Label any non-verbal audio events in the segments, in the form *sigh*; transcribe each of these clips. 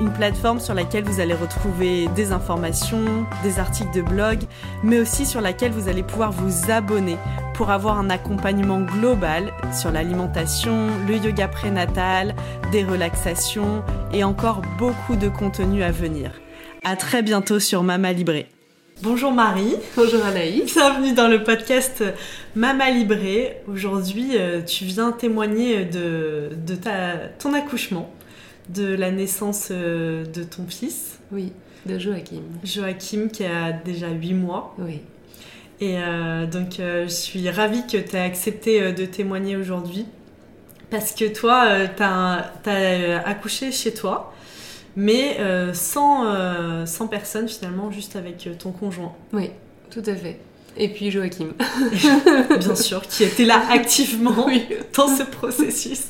une plateforme sur laquelle vous allez retrouver des informations, des articles de blog, mais aussi sur laquelle vous allez pouvoir vous abonner pour avoir un accompagnement global sur l'alimentation, le yoga prénatal, des relaxations et encore beaucoup de contenu à venir. À très bientôt sur Mama Libré. Bonjour Marie. Bonjour Anaïs. Bienvenue dans le podcast Mama Libré. Aujourd'hui, euh, tu viens témoigner de, de ta, ton accouchement, de la naissance euh, de ton fils. Oui, de Joachim. Joachim qui a déjà 8 mois. Oui. Et euh, donc, je suis ravie que tu aies accepté de témoigner aujourd'hui. Parce que toi, tu as, accouché chez toi mais euh, sans, euh, sans personne finalement, juste avec euh, ton conjoint. Oui, tout à fait. Et puis Joachim. *laughs* Bien sûr, qui était là activement dans ce processus.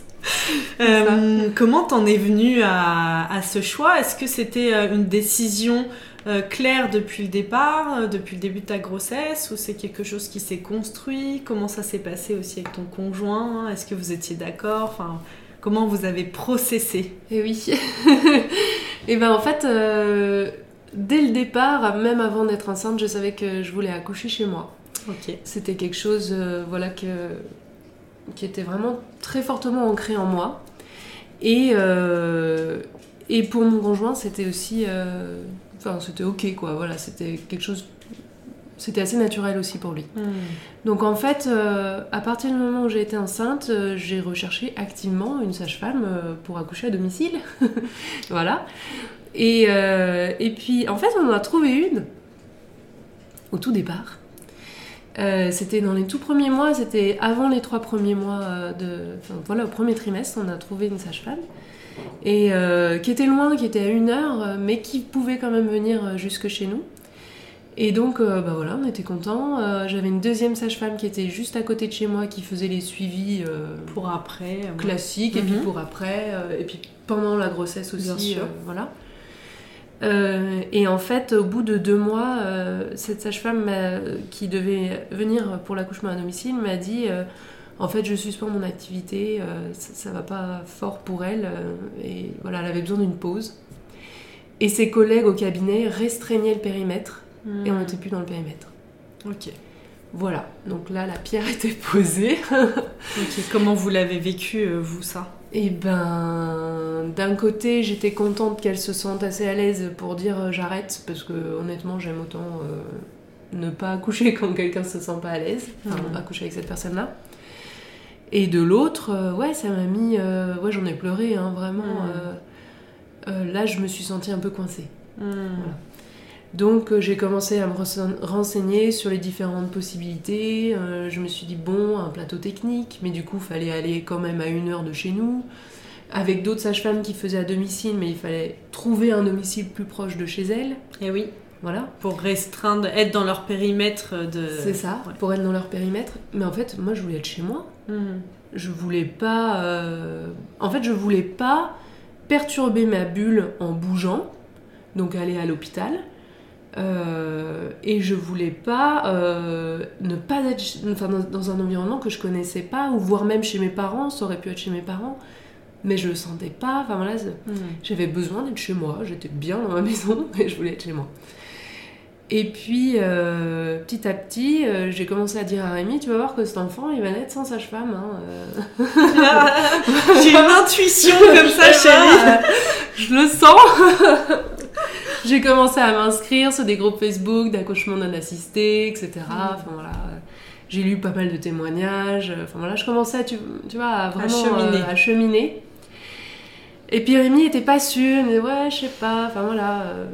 Comment t'en es venue à, à, ce choix? Est-ce que c'était une décision claire depuis le départ, depuis le début de ta grossesse, ou c'est quelque chose qui s'est construit? Comment ça s'est passé aussi avec ton conjoint? Est-ce que vous étiez d'accord? Enfin, Comment vous avez processé? Eh oui. *laughs* Et ben en fait, euh, dès le départ, même avant d'être enceinte, je savais que je voulais accoucher chez moi. Ok. C'était quelque chose, euh, voilà, que, qui était vraiment très fortement ancré en moi. Et, euh, et pour mon conjoint, c'était aussi, enfin, c'était ok quoi. Voilà, c'était quelque chose c'était assez naturel aussi pour lui. Hmm. Donc en fait, euh, à partir du moment où j'ai été enceinte, euh, j'ai recherché activement une sage-femme euh, pour accoucher à domicile. *laughs* voilà. Et, et, puis en fait, on en a trouvé une au tout départ. C'était dans les tout premiers mois, c'était avant les trois premiers mois de. Enfin, voilà, au premier trimestre, on a trouvé une sage-femme. Et qui était loin, qui était à une heure, mais qui pouvait quand même venir jusque chez nous. Et donc, euh, bah voilà, on était contents. Euh, j'avais une deuxième sage-femme qui était juste à côté de chez moi, qui faisait les suivis euh, pour après, classiques, et puis mhm. pour après, et puis pendant la grossesse aussi, voilà. Et en fait, au bout de deux mois, cette sage-femme qui devait venir pour l'accouchement à domicile m'a dit en fait, je suspends mon activité, ça, ça, va pas fort pour elle, et voilà, elle avait besoin d'une pause. Et ses collègues au cabinet restreignaient le périmètre et on n'était plus dans le périmètre. Ok. Voilà, donc là la pierre *laughs* était posée. ok, comment vous l'avez vécu, euh, vous, ça? Eh ben, d'un côté, j'étais contente qu'elle se sente assez à l'aise pour dire euh, j'arrête, parce que honnêtement, j'aime autant euh, ne pas accoucher *laughs* quand quelqu'un se sent pas à l'aise, enfin, mhm. accoucher avec cette personne-là. Et de l'autre, ouais, ça m'a mis. ouais, j'en ai pleuré, hein, vraiment. Là, je me suis sentie un peu coincée. Voilà. Donc euh, j'ai commencé à me renseigner sur les différentes possibilités. Euh, je me suis dit bon, un plateau technique, mais du coup il fallait aller quand même à une heure de chez nous, avec d'autres sages-femmes qui faisaient à domicile, mais il fallait trouver un domicile plus proche de chez elles. Et eh oui. Voilà. Pour restreindre, être dans leur périmètre de. C'est ça, pour être dans leur périmètre. Mais en fait, moi je voulais être chez moi. Mhm. Je voulais pas. Euh, en fait, je voulais pas perturber ma bulle en bougeant, donc aller à l'hôpital. Euh, et je voulais pas euh, ne pas être enfin, dans, un environnement que je connaissais pas, ou voire même chez mes parents, ça aurait pu être chez mes parents, mais je le sentais pas. Enfin voilà, hmm. j'avais besoin d'être chez moi, j'étais bien dans ma *laughs* maison, mais je voulais être chez moi. Et puis, euh, petit à petit, j'ai commencé à dire à Rémi, tu vas voir que cet enfant, il va naître sans sage-femme. Hein, *laughs* *laughs* j'ai une intuition comme ça, chérie. je le sens j'ai commencé à m'inscrire sur des groupes Facebook d'accouchement non assisté, etc. Mm. Enfin voilà. J'ai lu pas mal de témoignages. Enfin voilà, je commençais, tu, tu vois, à vraiment à cheminer. Euh, à cheminer. Et puis Rémi était pas sûr, mais ouais, je sais pas, enfin voilà. euh.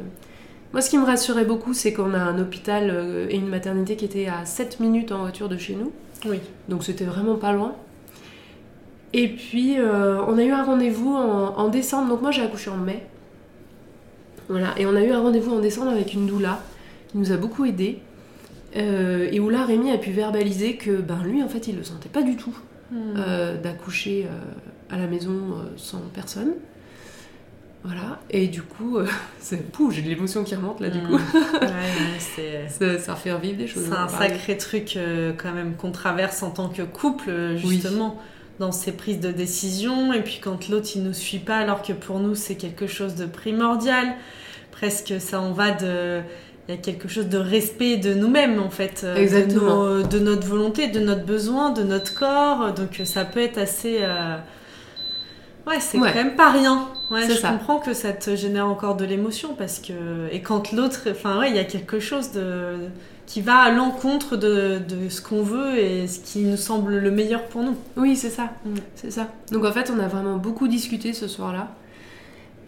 Moi, ce qui me rassurait beaucoup, c'est qu'on a un hôpital euh, et une maternité qui était à 7 minutes en voiture de chez nous. Oui. Donc c'était vraiment pas loin. Et puis euh, on a eu un rendez-vous en, en décembre. Donc moi j'ai accouché en mai. Voilà. Et on a eu un rendez-vous en décembre avec une doula qui nous a beaucoup aidé. Euh, et où là Rémi a pu verbaliser que ben lui en fait il le sentait pas du tout euh, d'accoucher euh, à la maison sans personne. Voilà. Et du coup, *laughs* c'est Pouh, j'ai de l'émotion qui remonte là du Mm. coup. Ouais, *laughs* ça, ça fait revivre des choses. C'est un sacré truc quand même qu'on traverse en tant que couple, Oui. Dans ces prises de décision. Et puis quand l'autre il nous suit pas, alors que pour nous c'est quelque chose de primordial, presque ça en va de. Il y a quelque chose de respect de nous-mêmes en fait, euh, de, Exactement. nos- de notre volonté, de notre besoin, de notre corps. Donc ça peut être assez. euh, Ouais, c'est Ouais. quand même pas rien. Ouais, je ça. comprends que ça te génère encore de l'émotion parce que et quand l'autre, enfin ouais, il y a quelque chose de qui va à l'encontre de, de ce qu'on veut et ce qui nous semble le meilleur pour nous. Oui, c'est ça. Mm. C'est ça. Donc en fait, on a vraiment beaucoup discuté ce soir-là.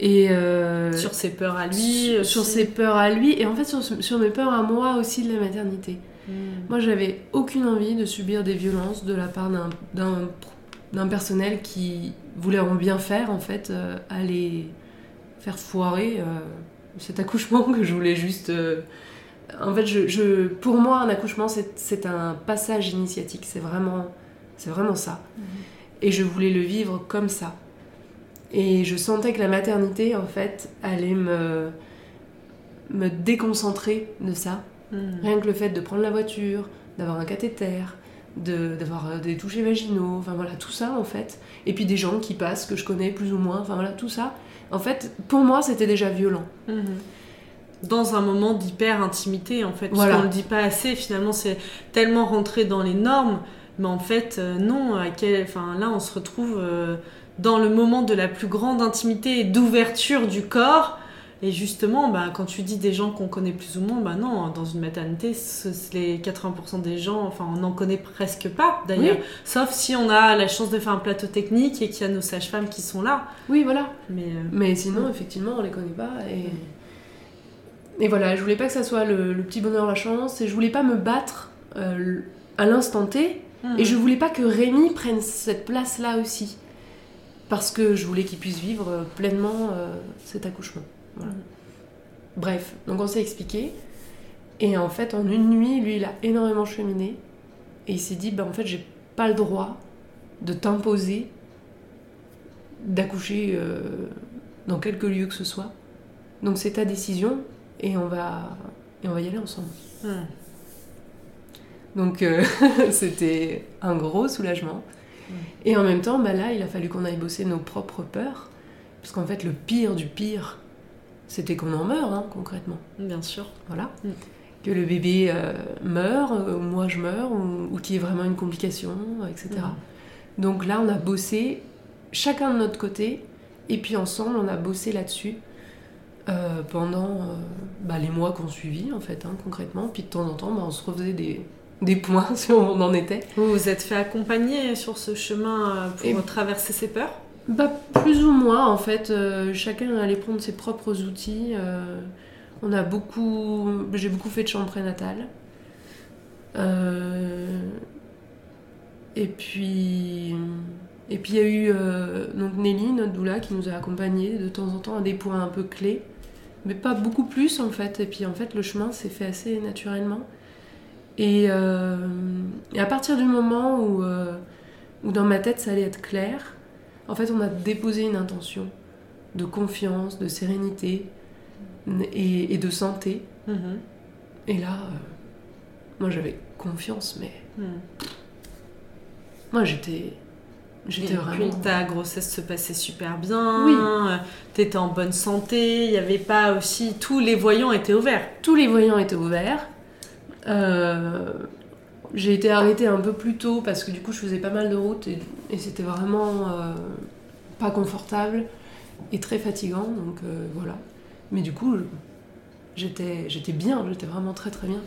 Et euh, Sur ses peurs à lui, sur, ses peurs à lui et en fait sur, sur mes peurs à moi aussi de la maternité. Mm. Moi, j'avais aucune envie de subir des violences de la part d'un personnel qui voulait en bien faire, en fait, euh, aller faire foirer euh, cet accouchement *laughs* que je voulais juste. En fait, je, je- pour moi, un accouchement, c'est un passage initiatique. C'est vraiment, c'est vraiment ça. Et je voulais le vivre comme ça. Et je sentais que la maternité, en fait, allait me, me déconcentrer de ça. Mm. Rien que le fait de prendre la voiture, d'avoir un cathéter, de- d'avoir euh, des touchés vaginaux, enfin voilà, tout ça en fait. Et puis des gens qui passent, que je connais plus ou moins, enfin voilà, tout ça. En fait, pour moi, c'était déjà violent. Mhm. Dans un moment d'hyper intimité en fait, parce Voilà. qu'on le dit pas assez. Finalement, c'est tellement rentré dans les normes, mais en fait, euh, non. À quel, enfin là, on se retrouve euh, dans le moment de la plus grande intimité et d'ouverture du corps. Et justement, bah, quand tu dis des gens qu'on connaît plus ou moins, bah non, dans une maternité, ce- les 80% des gens, enfin, on n'en connaît presque pas d'ailleurs. Oui. Sauf si on a la chance de faire un plateau technique et qu'il y a nos sages-femmes qui sont là. Oui, voilà. Mais euh, Mais sinon, effectivement, on les connaît pas. Et, et voilà, je voulais pas que ça soit le, le petit bonheur, la chance, et je voulais pas me battre euh, à l'instant T. Et je voulais pas que Rémi prenne cette place-là aussi. Parce que je voulais qu'il puisse vivre euh, pleinement euh, cet accouchement. Voilà. Mhm. Bref, donc on s'est expliqué. Et en fait, en une nuit, lui, il a énormément cheminé. Et il s'est dit, bah, en fait, j'ai pas le droit de t'imposer d'accoucher euh, dans quelque lieu que ce soit. Donc c'est ta décision et on va, et on va y aller ensemble. Mhm. Donc euh, *laughs* c'était un gros soulagement. Mm. Et en même temps, bah là, il a fallu qu'on aille bosser nos propres peurs. Parce qu'en fait, le pire du pire, c'était qu'on en meure, hein, concrètement. bien sûr. Voilà. Mm. Que le bébé euh, meure, euh, ou moi je meurs, ou, ou qu'il y ait vraiment une complication, etc. Mm. Donc là, on a bossé chacun de notre côté, et puis ensemble, on a bossé là-dessus euh, pendant euh, bah, les mois qu'on suivit, en fait, hein, concrètement. Puis de temps en temps, bah, on se refaisait des, *laughs* des points où on en était. Vous vous êtes fait accompagner sur ce chemin euh, pour Et- traverser ces peurs? Bah, plus ou moins, en fait. euh, chacun allait prendre ses propres outils. euh, on a beaucoup... J'ai beaucoup fait de chambre prénatale. Euh, et puis... Et puis il y a eu donc Nelly, notre doula, qui nous a accompagnés de temps en temps à des points un peu clés. Mais pas beaucoup plus en fait. Et puis en fait le chemin s'est fait assez naturellement. Et, euh, et à partir du moment où, euh, où dans ma tête ça allait être clair, en fait on a déposé une intention de confiance, de sérénité et, et de santé. Et là, euh, moi j'avais confiance, mais moi j'étais. J'étais vraiment. ta grossesse se passait super bien, Oui. euh, t'étais en bonne santé, il n'y avait pas aussi... Tous les voyants étaient ouverts. Tous les voyants étaient ouverts. Euh, j'ai été arrêtée un peu plus tôt parce que du coup je faisais pas mal de route et, et c'était vraiment euh, pas confortable et très fatigant. Donc euh, voilà. Mais du coup, j'étais bien, j'étais vraiment très très bien.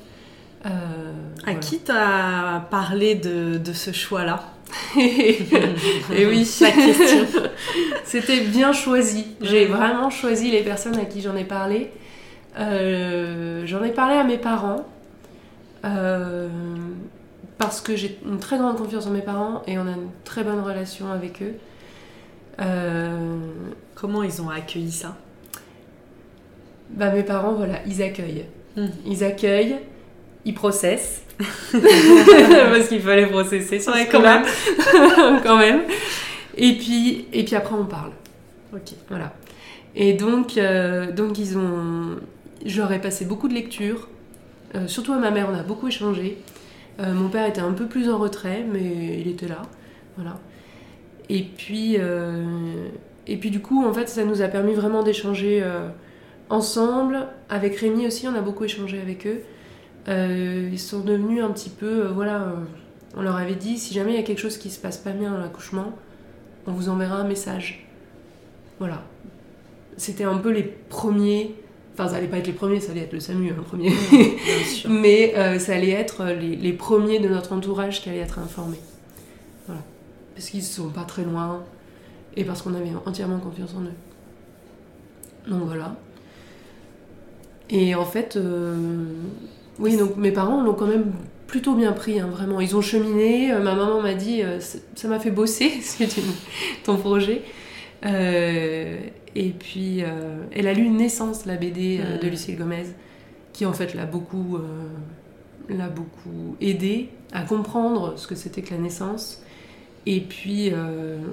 Euh, À voilà. qui t'as parlé de, de ce choix-là *laughs* Et oui, La question. *laughs* c'était bien choisi. J'ai vraiment choisi les personnes à qui j'en ai parlé. Euh, j'en ai parlé à mes parents. euh, parce que j'ai une très grande confiance en mes parents et on a une très bonne relation avec eux. Comment ils ont accueilli ça? bah, mes parents, voilà, ils accueillent. Mhm. Ils accueillent, ils processent. *laughs* parce qu'il fallait processer sur Ouais, ce *laughs* quand même. Et puis, et puis après, on parle. Ok. Voilà. Et donc, euh, donc ils ont. J'aurais passé beaucoup de lectures. Euh, surtout à ma mère, on a beaucoup échangé. Euh, mon père était un peu plus en retrait, mais il était là. Voilà. Et puis, euh, et puis du coup, en fait, ça nous a permis vraiment d'échanger ensemble. Avec Rémi aussi, on a beaucoup échangé avec eux. Euh, ils sont devenus un petit peu, euh, voilà, euh, on leur avait dit, si jamais il y a quelque chose qui se passe pas bien à l'accouchement, on vous enverra un message. Voilà. C'était un peu les premiers, enfin ça allait pas être les premiers, ça allait être le SAMU, hein, le premier. Bien sûr. *laughs* Mais ça allait être les, les premiers de notre entourage qui allaient être informés. Voilà. Parce qu'ils sont pas très loin et parce qu'on avait entièrement confiance en eux. Donc voilà. Et en fait, oui, donc mes parents l'ont quand même plutôt bien pris, hein, vraiment. Ils ont cheminé. euh, ma maman m'a dit, euh, ça m'a fait bosser, *laughs* c'est ton projet. Euh, et puis, elle a lu Naissance, la BD de Mm. Lucille Gomez, qui en fait l'a beaucoup, l'a beaucoup aidé à comprendre ce que c'était que la naissance, et puis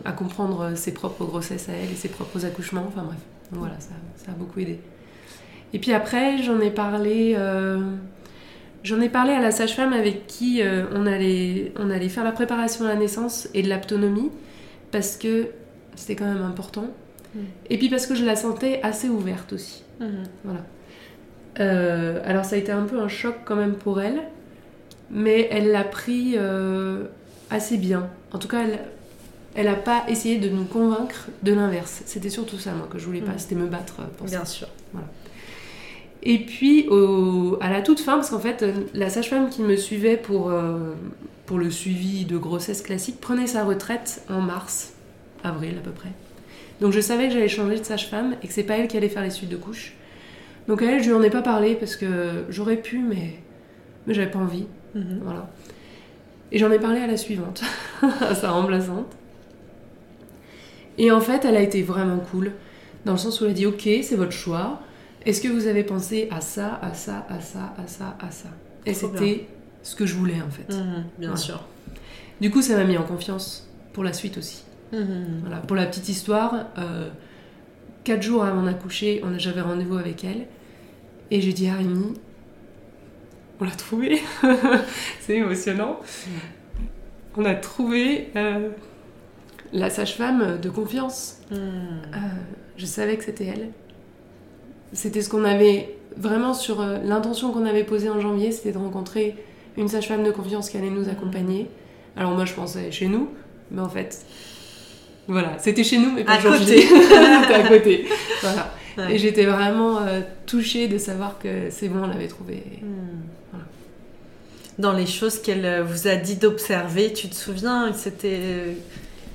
à comprendre ses propres grossesses à elle et ses propres accouchements. Enfin bref, Donc voilà, ça, ça a beaucoup aidé. Et puis après, j'en ai parlé. J'en ai parlé à la sage-femme avec qui euh, on, allait, on allait faire la préparation à la naissance et de l'aptonomie, parce que c'était quand même important. Mm. Et puis parce que je la sentais assez ouverte aussi. Mhm. Voilà. Euh, alors ça a été un peu un choc quand même pour elle, mais elle l'a pris euh, assez bien. En tout cas, elle, elle a pas essayé de nous convaincre de l'inverse. C'était surtout ça, moi, que je voulais pas, Mm. c'était me battre pour ça. Bien sûr. Et puis, au- à la toute fin, parce qu'en fait, la sage-femme qui me suivait pour, euh, pour le suivi de grossesse classique prenait sa retraite en mars, avril à peu près. Donc je savais que j'allais changer de sage-femme et que c'est pas elle qui allait faire les suites de couches. Donc à elle, je lui en ai pas parlé parce que j'aurais pu, mais, mais j'avais pas envie. Mhm. Voilà. Et j'en ai parlé à la suivante, *laughs* à sa remplaçante. Et en fait, elle a été vraiment cool, dans le sens où elle a dit Ok, c'est votre choix. Est-ce que vous avez pensé à ça, à ça, à ça, à ça, à ça? Et c'était ce que je voulais en fait. Mhm. Bien sûr. Du coup, ça m'a mis en confiance pour la suite aussi. Mhm. Voilà. Pour la petite histoire, euh, quatre jours avant d'accoucher, j'avais rendez-vous avec elle. Et j'ai dit à Rémi, on l'a trouvé. *laughs* c'est émotionnant. On a trouvé euh, la sage-femme de confiance. Mhm. Euh, je savais que c'était elle. C'était ce qu'on avait vraiment sur euh, l'intention qu'on avait posée en janvier, c'était de rencontrer une sage-femme de confiance qui allait nous accompagner. Alors moi je pensais chez nous, mais en fait, voilà, c'était chez nous, mais pas À jour J. côté. *laughs* C'était à côté. Voilà. Ouais. Et j'étais vraiment euh, touchée de savoir que c'est bon, on l'avait trouvé. Voilà. Dans les choses qu'elle euh, vous a dit d'observer, tu te souviens C'était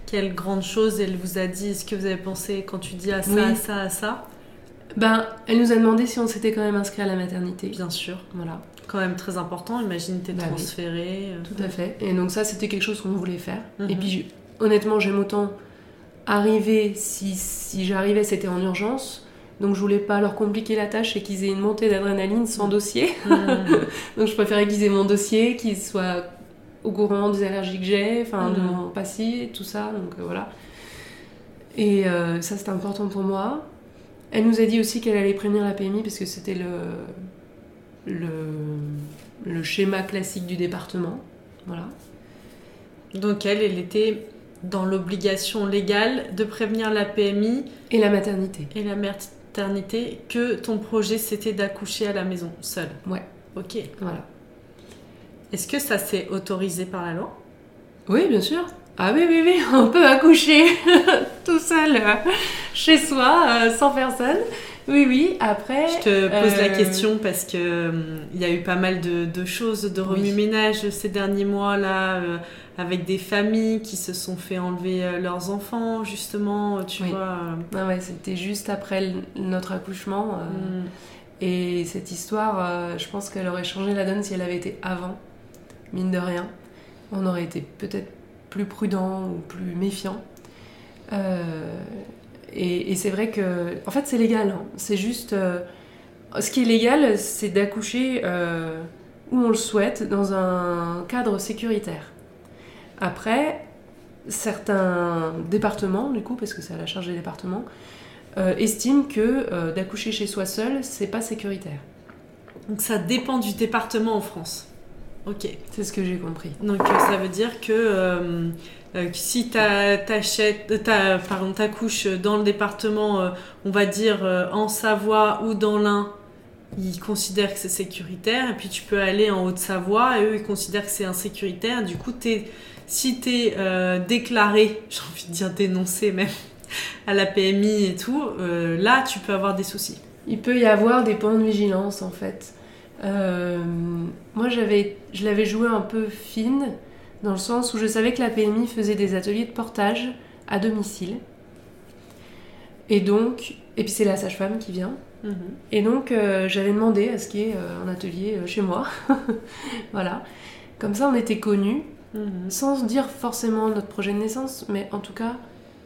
quelle grande chose elle vous a dit? Est-ce que vous avez pensé quand tu dis à ça, Oui. à ça, à ça? Ben, elle nous a demandé si on s'était quand même inscrit à la maternité. Bien sûr. Voilà. Quand même très important. Imagine t'es Bah oui. transféré. euh. Tout à fait. Et donc ça, c'était quelque chose qu'on voulait faire. Mhm. Et puis, je- honnêtement, j'aime autant arriver, si, si j'arrivais, c'était en urgence. Donc je voulais pas leur compliquer la tâche et qu'ils aient une montée d'adrénaline sans dossier. Mhm. *laughs* Donc je préférais qu'ils aient mon dossier, qu'ils soient au courant des allergies que j'ai, enfin de Mhm. mon passé, tout ça. Donc euh, voilà. Et euh, ça, c'était important pour moi. Elle nous a dit aussi qu'elle allait prévenir la PMI parce que c'était le, le, le schéma classique du département. Voilà. Donc elle, elle était dans l'obligation légale de prévenir la PMI Et la maternité. et la maternité que ton projet c'était d'accoucher à la maison, seule. Ouais. Ok. Voilà. Est-ce que ça s'est autorisé par la loi? Oui, bien sûr. Ah oui, oui, oui, *laughs* on peut accoucher *laughs* tout seul euh, chez soi, euh, sans personne. Oui, oui, après. Je te pose la euh, question parce que il y a eu pas mal de, de choses de Oui. remue-ménage ces derniers mois là, euh, avec des familles qui se sont fait enlever leurs enfants, justement, tu Oui. vois. Ah ouais, c'était juste après le- notre accouchement. hum, Et cette histoire, je pense qu'elle aurait changé la donne si elle avait été avant, mine de rien. On aurait été peut-être plus prudent ou plus méfiant. Euh, et c'est vrai que, en fait, c'est légal. hein. C'est juste, euh, ce qui est légal, c'est d'accoucher euh, où on le souhaite, dans un cadre sécuritaire. Après, certains départements, du coup, parce que c'est à la charge des départements, estiment que d'accoucher chez soi seul, c'est pas sécuritaire. Donc ça dépend du département en France. Ok. C'est ce que j'ai compris. Donc euh, ça veut dire que, euh, euh, si t'achètes, euh, t'accouches dans le département, euh, on va dire en Savoie ou dans l'Ain, ils considèrent que c'est sécuritaire. Et puis tu peux aller en Haute-Savoie et eux ils considèrent que c'est insécuritaire. Du coup, si t'es euh, déclaré, *laughs* j'ai envie de dire dénoncé même, à la PMI et tout, là tu peux avoir des soucis. Il peut y avoir des points de vigilance en fait. Euh, moi, j'avais, je l'avais joué un peu fine, dans le sens où je savais que la PMI faisait des ateliers de portage à domicile. Et donc, et puis c'est la sage-femme qui vient. Et donc, euh, j'avais demandé à ce qu'il y ait euh, un atelier chez moi. *laughs* voilà. Comme ça, on était connus, Mhm. sans dire forcément notre projet de naissance, mais en tout cas,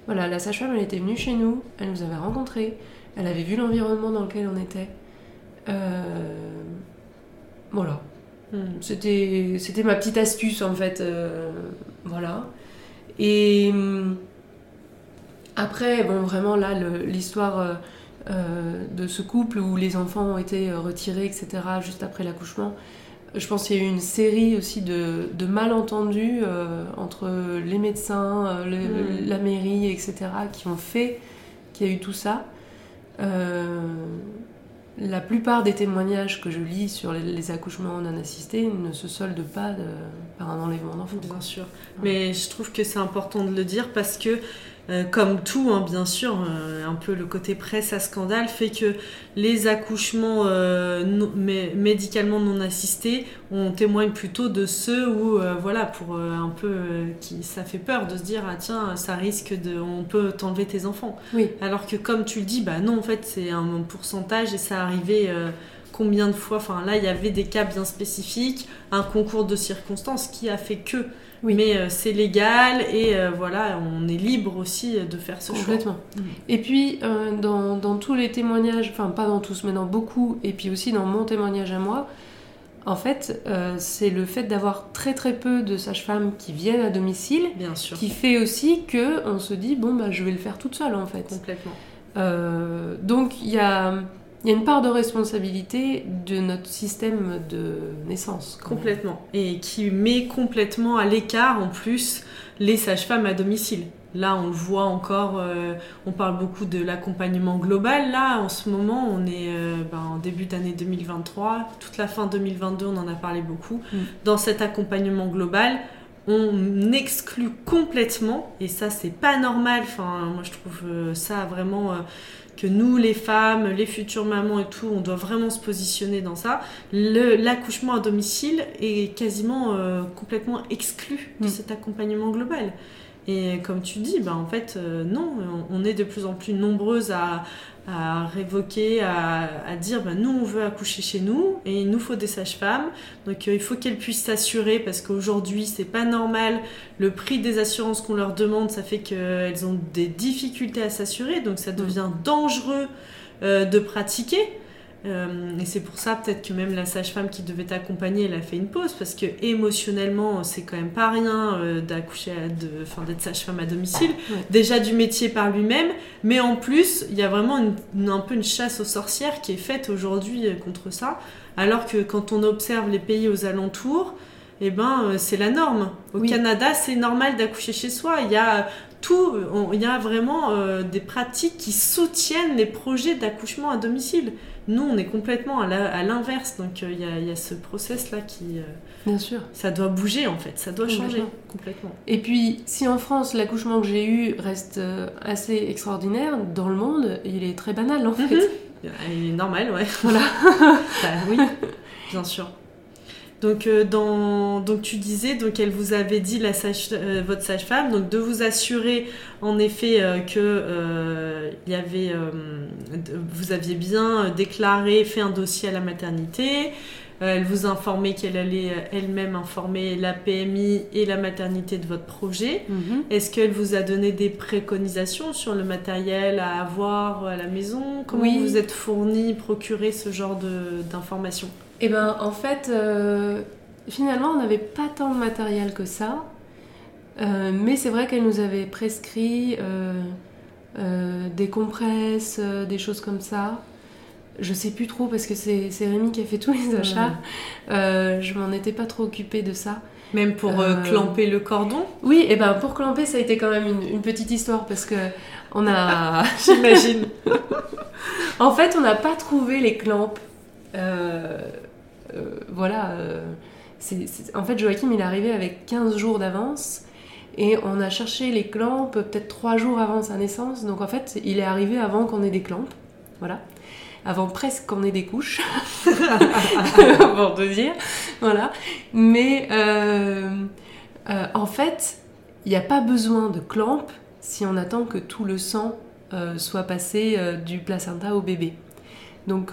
voilà, la sage-femme, elle était venue chez nous, elle nous avait rencontrés, elle avait vu l'environnement dans lequel on était. Euh, Voilà. Mhm. C'était, c'était ma petite astuce en fait. euh, voilà. Et hum, après, bon, vraiment là, le- l'histoire euh, euh, de ce couple où les enfants ont été retirés, etc., juste après l'accouchement, je pense qu'il y a eu une série aussi de, de malentendus euh, entre les médecins, euh, le- Mm. la mairie, etc., qui ont fait qu'il y a eu tout ça. Euh, la plupart des témoignages que je lis sur les, accouchements non assistés ne se soldent pas par un enlèvement d'enfant. Bien sûr. Mais je trouve que c'est important de le dire parce que, euh, comme tout, hein, bien sûr, euh, un peu le côté presse à scandale fait que les accouchements euh, non- médicalement non assistés, on témoigne plutôt de ceux où, voilà, pour un peu, qui, ça fait peur de se dire, ah tiens, ça risque de, on peut t'enlever tes enfants. Oui. Alors que comme tu le dis, bah non, en fait, c'est un pourcentage et ça arrivait combien de fois? Enfin, là, il y avait des cas bien spécifiques, un concours de circonstances qui a fait que. Oui. Mais euh, c'est légal et euh, voilà, on est libre aussi de faire ce choix. Complètement. Mhm. Et puis, euh, dans, dans tous les témoignages, enfin pas dans tous, mais dans beaucoup, et puis aussi dans mon témoignage à moi, en fait, euh, c'est le fait d'avoir très très peu de sages-femmes qui viennent à domicile Bien sûr. qui fait aussi que on se dit bon bah je vais le faire toute seule en fait. Complètement. Euh, donc il y a, il y a une part de responsabilité de notre système de naissance. Complètement. Et qui met complètement à l'écart en plus les sages-femmes à domicile. Là, on le voit encore, euh, on parle beaucoup de l'accompagnement global. Là, en ce moment, on est euh, ben, en début d'année 2023, toute la fin 2022, on en a parlé beaucoup. Mm. Dans cet accompagnement global, on exclut complètement, et ça, c'est pas normal. Enfin, moi, je trouve euh, ça vraiment. euh, que nous, les femmes, les futures mamans et tout, on doit vraiment se positionner dans ça. L'accouchement à domicile est quasiment euh, complètement exclu de Mm. cet accompagnement global. Et comme tu dis, bah, en fait, euh, non, on, est de plus en plus nombreuses à, à révoquer, à, à dire, bah, nous, on veut accoucher chez nous et il nous faut des sages-femmes. Donc euh, il faut qu'elles puissent s'assurer parce qu'aujourd'hui, c'est pas normal. Le prix des assurances qu'on leur demande, ça fait qu'elles ont des difficultés à s'assurer. Donc ça devient dangereux euh, de pratiquer. Euh, et c'est pour ça peut-être que même la sage-femme qui devait t'accompagner, elle a fait une pause parce que émotionnellement, c'est quand même pas rien euh, d'accoucher, enfin d'être sage-femme à domicile. Ouais. Déjà du métier par lui-même, mais en plus, il y a vraiment une- une- un peu une chasse aux sorcières qui est faite aujourd'hui euh, contre ça. Alors que quand on observe les pays aux alentours, eh ben euh, c'est la norme. Au Oui. Canada, c'est normal d'accoucher chez soi. Il y a tout, on- il y a vraiment des pratiques qui soutiennent les projets d'accouchement à domicile. Nous, on est complètement à l'inverse. Donc, euh, il y, a, il y a ce process-là qui. euh, Bien sûr. ça doit bouger, en fait. Ça doit changer Complètement. complètement. Et puis, si en France, l'accouchement que j'ai eu reste euh, assez extraordinaire, dans le monde, il est très banal en fait. Elle est normale, ouais. Voilà. *laughs* Bah oui, bien sûr. Donc, euh, dans, donc tu disais, donc elle vous avait dit, la sage, euh, votre sage-femme, donc de vous assurer en effet euh, que il y avait, vous aviez bien déclaré, fait un dossier à la maternité. Elle vous informait qu'elle allait elle-même informer la PMI et la maternité de votre projet. Mhm. Est-ce qu'elle vous a donné des préconisations sur le matériel à avoir à la maison? Comment Oui. vous êtes fourni, procuré ce genre de- d'informations? Eh ben, en fait, euh, finalement, on n'avait pas tant de matériel que ça. Euh, mais c'est vrai qu'elle nous avait prescrit euh, des compresses, des choses comme ça. Je sais plus trop parce que c'est Rémi qui a fait tous les achats. Je m'en étais pas trop occupée de ça. Même pour euh, Euh, clamper le cordon, Oui, et ben pour clamper, ça a été quand même une, une petite histoire parce que on a. *laughs* j'imagine. *laughs* En fait, on n'a pas trouvé les clamps. Euh, euh, voilà. euh, En fait, Joachim, il est arrivé avec 15 jours d'avance. Et on a cherché les clamps peut-être 3 jours avant sa naissance. Donc en fait, il est arrivé avant qu'on ait des clamps. Voilà. Avant presque qu'on ait des couches. *laughs* pour te dire. Voilà. Mais euh, en fait, il n'y a pas besoin de clamps si on attend que tout le sang soit passé du placenta au bébé. Donc,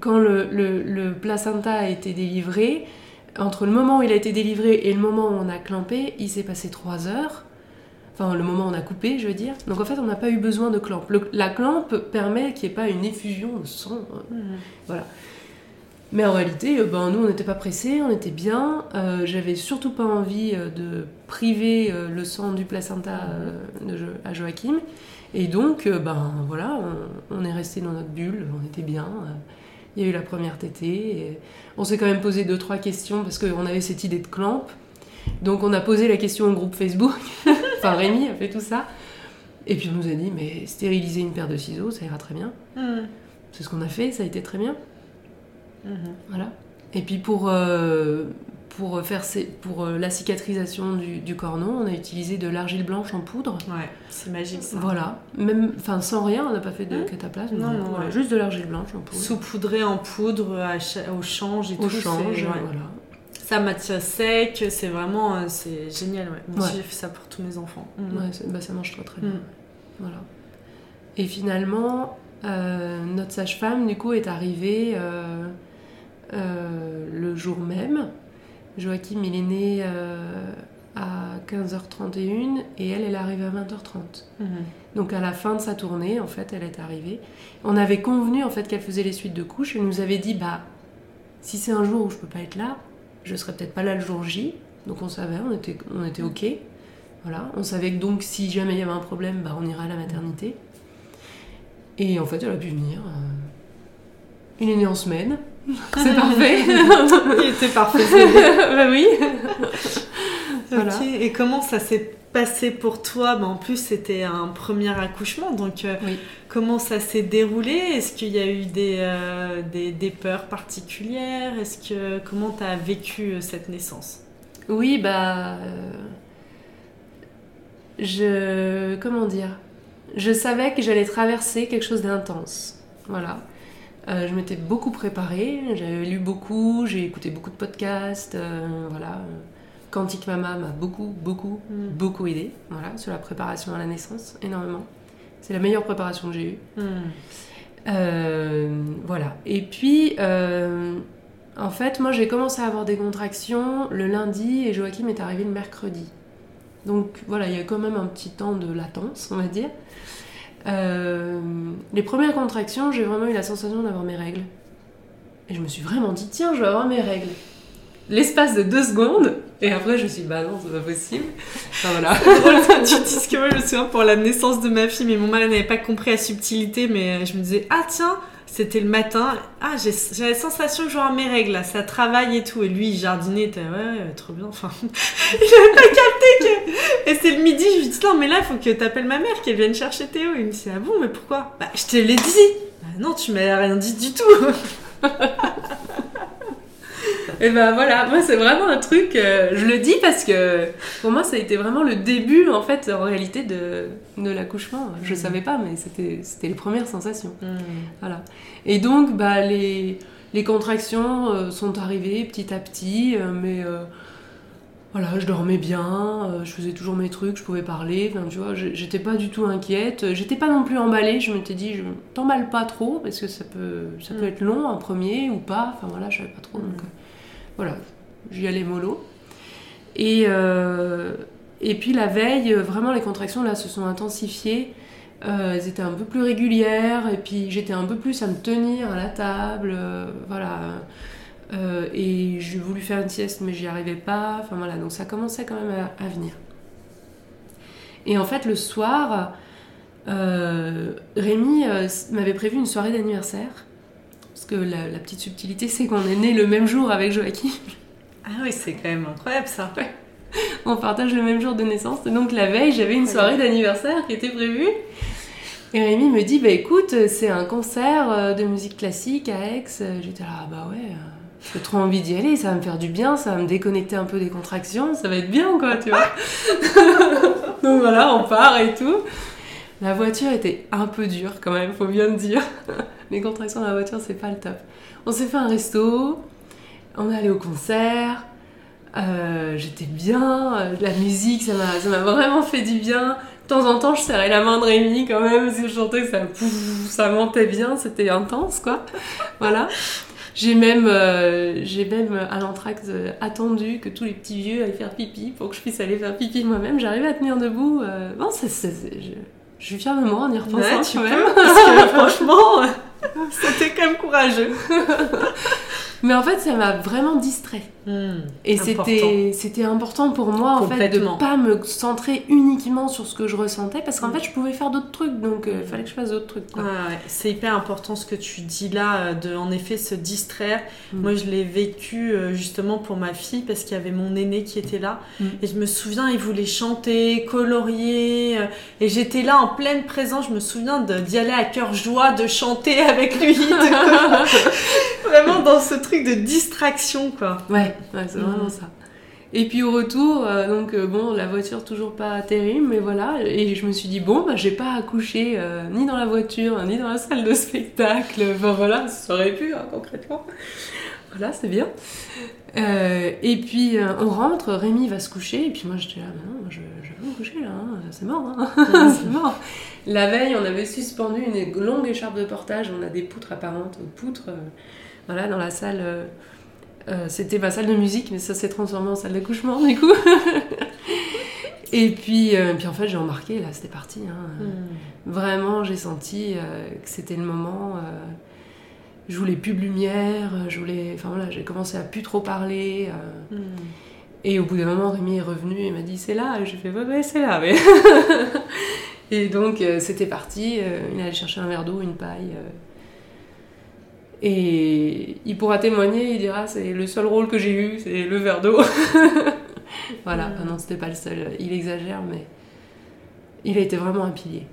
quand le, le- le placenta a été délivré, entre le moment où il a été délivré et le moment où on a clampé, il s'est passé 3 heures. Enfin, le moment où on a coupé, je veux dire. Donc, en fait, on n'a pas eu besoin de clamp. Le- la clamp permet qu'il n'y ait pas une effusion de sang. euh, mais en réalité, euh, ben, nous, on n'était pas pressés, on était bien. Euh, J'avais surtout pas envie euh, de priver euh, le sang du placenta euh, de à Joachim. Et donc, ben voilà, on, on est resté dans notre bulle, on était bien. Il y a eu la première et on s'est quand même posé deux, trois questions parce qu'on avait cette idée de clamp. Donc, on a posé la question au groupe Facebook. *laughs* enfin, Rémi a fait tout ça. Et puis, on nous a dit, mais stériliser une paire de ciseaux, ça ira très bien. Mhm. C'est ce qu'on a fait, ça a été très bien. Mhm. Voilà. Et puis pour, euh, pour, faire ces- pour euh, la cicatrisation du, du cornon, on a utilisé de l'argile blanche en poudre. Ouais, c'est magique ça. Voilà. Même, enfin, sans rien, on n'a pas fait de Mmh. cataplasme. Non, non, voilà, ouais. juste de l'argile blanche en poudre. Saupoudré en poudre à au change et Au tout. change, c'est- ouais. voilà. Ça matière sec, c'est vraiment euh, c'est génial. Ouais. Moi j'ai fait ça pour tous mes enfants. Mhm. Ouais, bah, ça marche très très bien. Mhm. Voilà. Et finalement, euh, notre sage-femme, du coup, est arrivée euh, euh, le jour même. Joachim, il est né euh, à 15h31 et elle, elle est arrivée à 20h30. Mhm. Donc à la fin de sa tournée, en fait, elle est arrivée. On avait convenu en fait qu'elle faisait les suites de couches. Elle nous avait dit bah si c'est un jour où je peux pas être là, je serai peut-être pas là le jour J. Donc on savait, on était, on était ok. Voilà, on savait que donc si jamais il y avait un problème, bah on ira à la maternité. Et en fait, elle a pu venir. Il est né en semaine. C'est parfait. *laughs* Il était parfait. *laughs* bah oui. Voilà. Ok, Et comment ça s'est passé pour toi? Bah, En plus, c'était un premier accouchement, donc euh, Oui. comment ça s'est déroulé? Est-ce qu'il y a eu des, euh, des, des peurs particulières? Est-ce que comment tu as vécu euh, cette naissance? Oui, bah. Je. Comment dire? Je savais que j'allais traverser quelque chose d'intense. Voilà. Euh, je m'étais beaucoup préparée, j'avais lu beaucoup, j'ai écouté beaucoup de podcasts. euh, voilà. Quantique Mama m'a beaucoup, beaucoup, Mm. beaucoup aidé. Voilà, sur la préparation à la naissance, énormément. C'est la meilleure préparation que j'ai eue. Hmm. Euh, voilà. Et puis, en fait, moi, j'ai commencé à avoir des contractions le lundi et Joachim est arrivé le mercredi. Donc, voilà, il y a quand même un petit temps de latence, on va dire. Euh, les premières contractions, j'ai vraiment eu la sensation d'avoir mes règles. Et je me suis vraiment dit, tiens, je vais avoir mes règles. L'espace de deux secondes, et après, je me suis dit, bah non, c'est pas possible. Enfin, voilà. *laughs* tu dises que moi je me souviens pour la naissance de ma fille, mais mon mari n'avait pas compris la subtilité, mais je me disais ah tiens c'était le matin, ah j'ai la sensation que j'aurai mes règles là, ça travaille et tout, et lui il jardinait, était ouais ouais, trop bien, enfin *laughs* il avait pas capté que *laughs* et c'est le midi, je lui dis non mais là faut que t'appelles ma mère qu'elle vienne chercher Théo, il me dit ah bon mais pourquoi? Bah je te l'ai dit, bah non tu m'as rien dit du tout. *laughs* Et ben voilà, moi c'est vraiment un truc, euh, je le dis parce que pour moi ça a été vraiment le début en fait en réalité de, de l'accouchement. Je Mm. savais pas, mais c'était c'était les premières sensations. Mm. Voilà. Et donc bah les, les contractions euh, sont arrivées petit à petit, euh, mais voilà, je dormais bien, je faisais toujours mes trucs, je pouvais parler, enfin, tu vois, j'étais pas du tout inquiète, j'étais pas non plus emballée, je m'étais dit, je t'emballe pas trop, parce que ça peut, ça peut Mm. être long en premier ou pas, enfin voilà, je savais pas trop, donc Mm. Voilà, j'y allais mollo. Et, euh, et puis la veille, euh, vraiment les contractions là se sont intensifiées, euh, elles étaient un peu plus régulières, et puis j'étais un peu plus à me tenir à la table, voilà. Et j'ai voulu faire une sieste, mais j'y arrivais pas. Enfin voilà, donc ça commençait quand même à, à venir. Et en fait, le soir, Rémi m'avait prévu une soirée d'anniversaire. Parce que la, la petite subtilité, c'est qu'on est né le même jour avec Joachim. Ah oui, c'est quand même incroyable ça. On partage le même jour de naissance. Et donc la veille, j'avais une soirée d'anniversaire qui était prévue. Et Rémi me dit, bah écoute, c'est un concert euh, de musique classique à Aix. J'étais là, bah ouais, euh, j'ai trop envie d'y aller, ça va me faire du bien, ça va me déconnecter un peu des contractions, ça va être bien quoi, tu vois. *laughs* *laughs* donc voilà, on part et tout. La voiture était un peu dure quand même, faut bien le dire. *laughs* Les contractions dans la voiture, c'est pas le top. On s'est fait un resto, on est allé au concert, euh, j'étais bien, euh, la musique, ça m'a vraiment fait du bien. De temps en temps, je serrais la main de Rémi quand même, que je que ça, ça montait bien, c'était intense quoi. Voilà. J'ai même, euh, même à l'entracte attendu que tous les petits vieux aillent faire pipi pour que je puisse aller faire pipi moi-même. J'arrivais à tenir debout. bon, je, suis fière de moi en y repensant Ouais, tu quand peux, même. parce que *laughs* franchement, c'était quand même courageux. *laughs* Mais en fait, ça m'a vraiment distrait. Et Important. c'était c'était important pour moi en fait de Complètement. pas me centrer uniquement sur ce que je ressentais parce qu'en Mm. fait je pouvais faire d'autres trucs donc il fallait que je fasse d'autres trucs. Ouais. C'est hyper important ce que tu dis là, euh, de en effet se distraire. Mm. Moi, je l'ai vécu euh, justement pour ma fille parce qu'il y avait mon aîné qui était là. Et je me souviens, il voulait chanter, colorier. euh, et j'étais là en pleine présence. Je me souviens d'y aller à cœur joie, de chanter avec lui. de- *laughs* *laughs* Vraiment dans ce truc de distraction, quoi. Ouais, ouais, c'est vraiment Mm. ça. Et puis au retour, euh, donc euh, bon, la voiture toujours pas terrible, mais voilà. Et je me suis dit, bon, bah, j'ai pas à coucher euh, ni dans la voiture, ni dans la salle de spectacle. Enfin voilà, ça aurait pu, hein, concrètement. Voilà, c'est bien. Et puis on rentre, Rémi va se coucher, et puis moi j'étais là, mais non, je, je vais me coucher là, hein, c'est mort, hein. *laughs* c'est mort. La veille, on avait suspendu une longue écharpe de portage, on a des poutres apparentes, poutres, voilà, dans la salle. euh, euh, c'était ma salle de musique, mais ça s'est transformé en salle d'accouchement du coup. *laughs* et puis, euh, puis en fait, j'ai remarqué, là, c'était parti. hein. Vraiment, j'ai senti euh, que c'était le moment. je voulais plus de lumière, je voulais. Enfin voilà, j'ai commencé à plus trop parler. euh, et au bout d'un moment, Rémi est revenu et m'a dit c'est là. Et j'ai fait ouais, ouais, c'est là. Mais... *laughs* et donc, c'était parti. il allait chercher un verre d'eau, une paille. Et il pourra témoigner, il dira c'est le seul rôle que j'ai eu, c'est le verre d'eau. *laughs* voilà, Mm. Ah non, c'était pas le seul. Il exagère, mais il a été vraiment un pilier.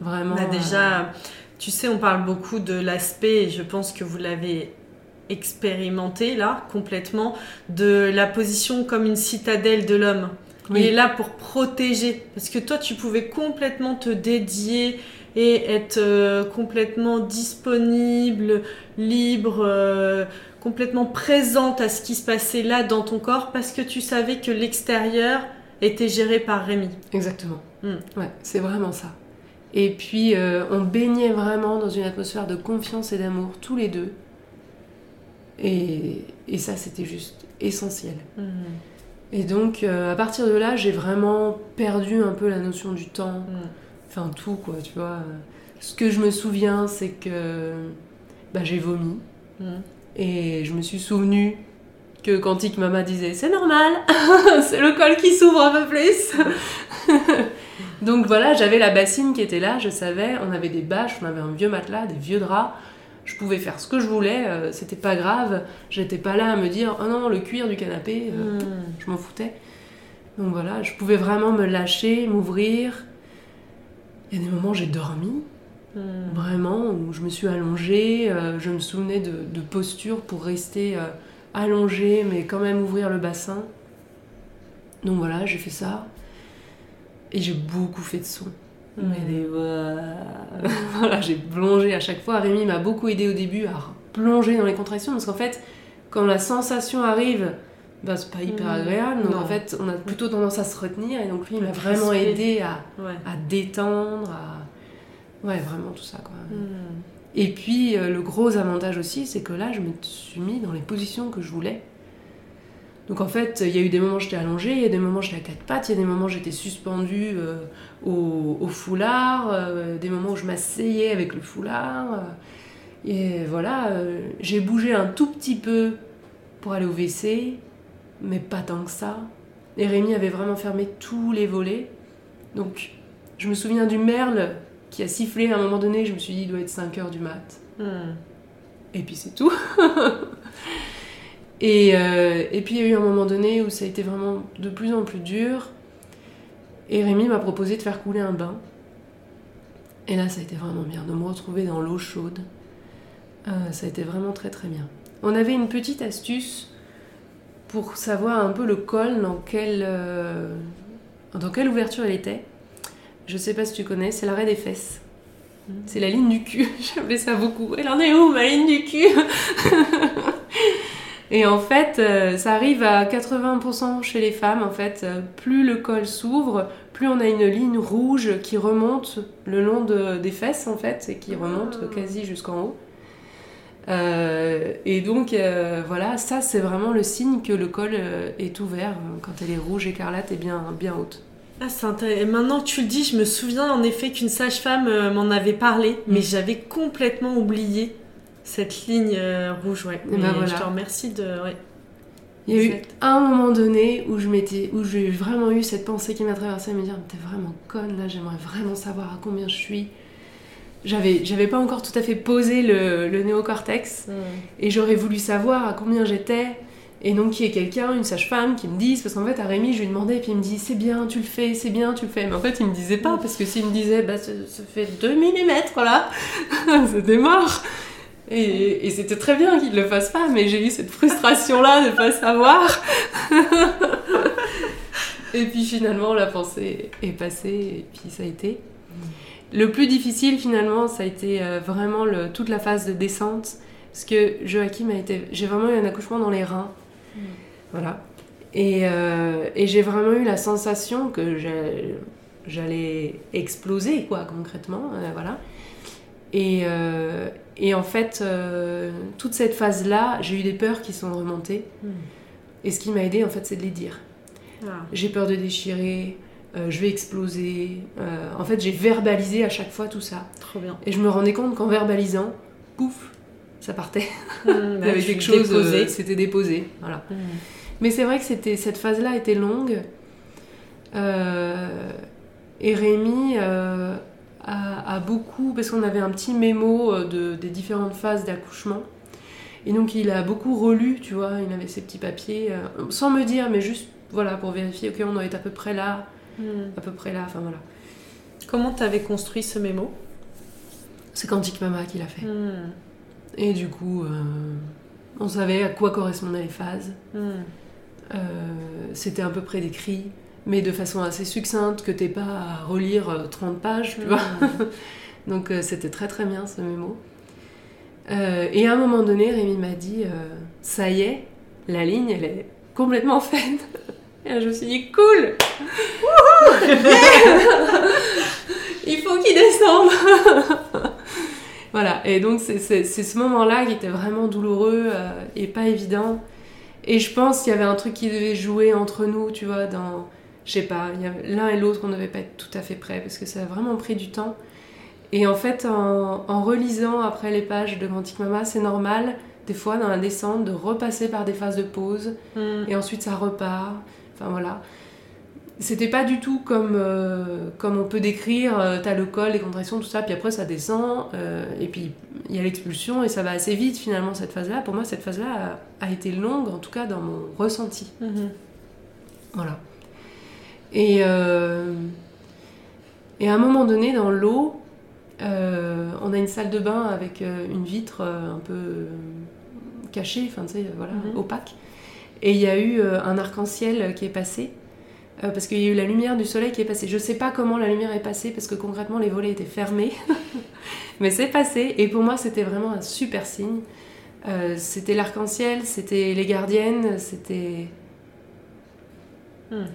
Vraiment. On a euh, déjà, tu sais, on parle beaucoup de l'aspect, je pense que vous l'avez expérimenté là complètement, de la position comme une citadelle de l'homme. Oui. Il est là pour protéger. Parce que toi, tu pouvais complètement te dédier et être euh, complètement disponible, libre, euh, complètement présente à ce qui se passait là dans ton corps parce que tu savais que l'extérieur était géré par Rémi. Exactement. Mm. Ouais, c'est vraiment ça. Et puis, euh, on baignait vraiment dans une atmosphère de confiance et d'amour, tous les deux. Et, et ça, c'était juste essentiel. Et donc, à partir de là, j'ai vraiment perdu un peu la notion du temps. Enfin, tout, quoi, tu vois. Ce que je me souviens, c'est que bah, j'ai vomi. Et je me suis souvenu que Quantique Mama disait c'est normal, *laughs* c'est le col qui s'ouvre un peu plus. *laughs* Donc voilà, j'avais la bassine qui était là, je savais, on avait des bâches, on avait un vieux matelas, des vieux draps. Je pouvais faire ce que je voulais, euh, c'était pas grave. J'étais pas là à me dire oh non, le cuir du canapé, euh, je m'en foutais. Donc voilà, je pouvais vraiment me lâcher, m'ouvrir. Il y a des moments où j'ai dormi, vraiment, où je me suis allongée, euh, je me souvenais de, de postures pour rester euh, allonger, mais quand même ouvrir le bassin. Donc voilà, j'ai fait ça. Et j'ai beaucoup fait de sons. Mais des *laughs* voilà, j'ai plongé à chaque fois. Rémi m'a beaucoup aidé au début à plonger dans les contractions parce qu'en fait, quand la sensation arrive, bah, c'est pas hyper agréable. Donc Non. en fait, on a plutôt tendance à se retenir. Et donc lui, il m'a vraiment aidé à, Ouais. à détendre, à. Ouais, vraiment tout ça quoi. Hmm. Et puis euh, le gros avantage aussi, c'est que là, je me suis mis dans les positions que je voulais. Donc en fait, il y a eu des moments où j'étais allongée, il y a des moments où j'étais à quatre pattes, il y a des moments où j'étais suspendue euh, au, au foulard, euh, des moments où je m'asseyais avec le foulard. et voilà, j'ai bougé un tout petit peu pour aller au WC, mais pas tant que ça. Et Rémi avait vraiment fermé tous les volets. Donc je me souviens du merle qui a sifflé à un moment donné, je me suis dit, il doit être 5 heures du mat. Hmm. Et puis c'est tout. *laughs* et, euh, et puis il y a eu un moment donné où ça a été vraiment de plus en plus dur. Et Rémi m'a proposé de faire couler un bain. Et là, ça a été vraiment bien, de me retrouver dans l'eau chaude. Euh, ça a été vraiment très très bien. On avait une petite astuce pour savoir un peu le col, dans quelle, euh, dans quelle ouverture elle était. Je sais pas si tu connais, c'est l'arrêt des fesses. C'est la ligne du cul. *laughs* J'appelais ça beaucoup. Elle en est où, ma ligne du cul *laughs* Et en fait, euh, ça arrive à 80% chez les femmes. En fait, Euh, plus le col s'ouvre, plus on a une ligne rouge qui remonte le long de- des fesses, en fait, et qui remonte Ah. quasi jusqu'en haut. Euh, et donc, euh, voilà, ça, c'est vraiment le signe que le col euh, est ouvert quand elle est rouge écarlate et bien, bien haute. Ah, c'est intéressant. Et Maintenant que tu le dis, je me souviens en effet qu'une sage-femme m'en avait parlé, mais j'avais complètement oublié cette ligne rouge. Ouais. Et ben voilà. Je te remercie de. Ouais. Il y a eu un moment donné où je m'étais, où j'ai vraiment eu cette pensée qui m'a traversée, à me dire, t'es vraiment conne là, j'aimerais vraiment savoir à combien je suis. J'avais, j'avais pas encore tout à fait posé le, le néocortex et j'aurais voulu savoir à combien j'étais. Et donc qu'il y ait quelqu'un, une sage-femme, qui me dise, parce qu'en fait à Rémi je lui demandais et puis il me dit c'est bien, tu le fais, c'est bien, tu le fais. Mais en fait il me disait pas parce que s'il me disait bah ça, ça fait 2 mm là, c'était mort. Et, et c'était très bien qu'il le fasse pas, mais j'ai eu cette frustration là de pas savoir. *laughs* et puis finalement la pensée est passée et puis ça a été. Le plus difficile finalement ça a été euh, vraiment le- toute la phase de descente parce que Joachim a été, j'ai vraiment eu un accouchement dans les reins, voilà. Et, euh, et j'ai vraiment eu la sensation que j'allais exploser quoi concrètement, euh, voilà. Et, euh, et en fait, toute cette phase-là, j'ai eu des peurs qui sont remontées. Hmm. Et ce qui m'a aidé, en fait, c'est de les dire. Ah. J'ai peur de déchirer, euh, je vais exploser. Euh, en fait, j'ai verbalisé à chaque fois tout ça. Trop bien. Et je me rendais compte qu'en verbalisant, pouf, ça partait. Hmm, *laughs* Il y bah, avait quelque chose, euh, c'était déposé. Voilà. Hmm. Mais c'est vrai que c'était, cette phase-là était longue. Euh, et Rémi a, a beaucoup, parce qu'on avait un petit mémo de, des différentes phases d'accouchement. Et donc il a beaucoup relu, tu vois, il avait ses petits papiers, euh, sans me dire, mais juste voilà, pour vérifier, ok, on doit être à peu près là. À peu près là, enfin voilà. Comment t'avais construit ce mémo? C'est Quantique Mama qui l'a fait. Hmm. Et du coup, euh, on savait à quoi correspondaient les phases. Hmm. Euh, c'était à peu près décrit, mais de façon assez succincte, que t'es pas à relire euh, 30 pages, tu vois. *laughs* Donc euh, c'était très très bien ce mémo. Euh, et à un moment donné, Rémi m'a dit euh, Ça y est, la ligne, elle est complètement faite. *laughs* Et là, je me suis dit Cool Il faut qu'il descende Voilà, et donc c'est ce moment-là qui était vraiment douloureux euh, et pas évident. Et je pense qu'il y avait un truc qui devait jouer entre nous, tu vois, dans. Je sais pas, il y avait- l'un et l'autre, on ne devait pas être tout à fait prêts parce que ça a vraiment pris du temps. Et en fait, en, en relisant après les pages de Quantique Mama, c'est normal, des fois, dans la descente, de repasser par des phases de pause Hmm. et ensuite ça repart. Enfin voilà. C'était pas du tout comme, euh, comme on peut décrire, euh, t'as le col, les contractions, tout ça, puis après ça descend, euh, et puis il y a l'expulsion, et ça va assez vite finalement cette phase-là. Pour moi, cette phase-là a, a été longue, en tout cas dans mon ressenti. Mhm. Voilà. Et, euh, et à un moment donné, dans l'eau, euh, on a une salle de bain avec euh, une vitre euh, un peu euh, caché, enfin, tu sais, voilà, Mhm. opaque. Et il y a eu euh, un arc-en-ciel qui est passé. euh, parce qu'il y a eu la lumière du soleil qui est passée. Je sais pas comment la lumière est passée parce que concrètement les volets étaient fermés. *laughs* Mais c'est passé et pour moi c'était vraiment un super signe. Euh, c'était l'arc-en-ciel, c'était les gardiennes, c'était. Hmm.